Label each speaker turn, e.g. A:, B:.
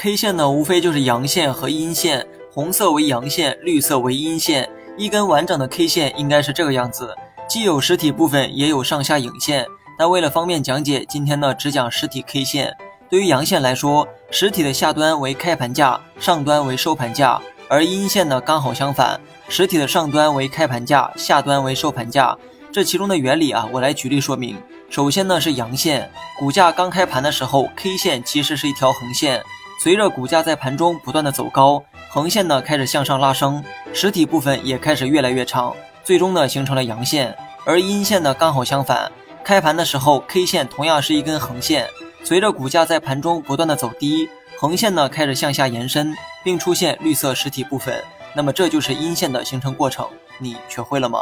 A: K 线呢，无非就是阳线和阴线，红色为阳线，绿色为阴线。一根完整的 K 线应该是这个样子，既有实体部分，也有上下影线。但为了方便讲解，今天呢只讲实体 K 线。对于阳线来说，实体的下端为开盘价，上端为收盘价；而阴线呢刚好相反，实体的上端为开盘价，下端为收盘价。这其中的原理啊，我来举例说明。首先呢是阳线，股价刚开盘的时候，K 线其实是一条横线。随着股价在盘中不断的走高，横线呢开始向上拉升，实体部分也开始越来越长，最终呢形成了阳线。而阴线呢刚好相反，开盘的时候 K 线同样是一根横线，随着股价在盘中不断的走低，横线呢开始向下延伸，并出现绿色实体部分。那么这就是阴线的形成过程，你学会了吗？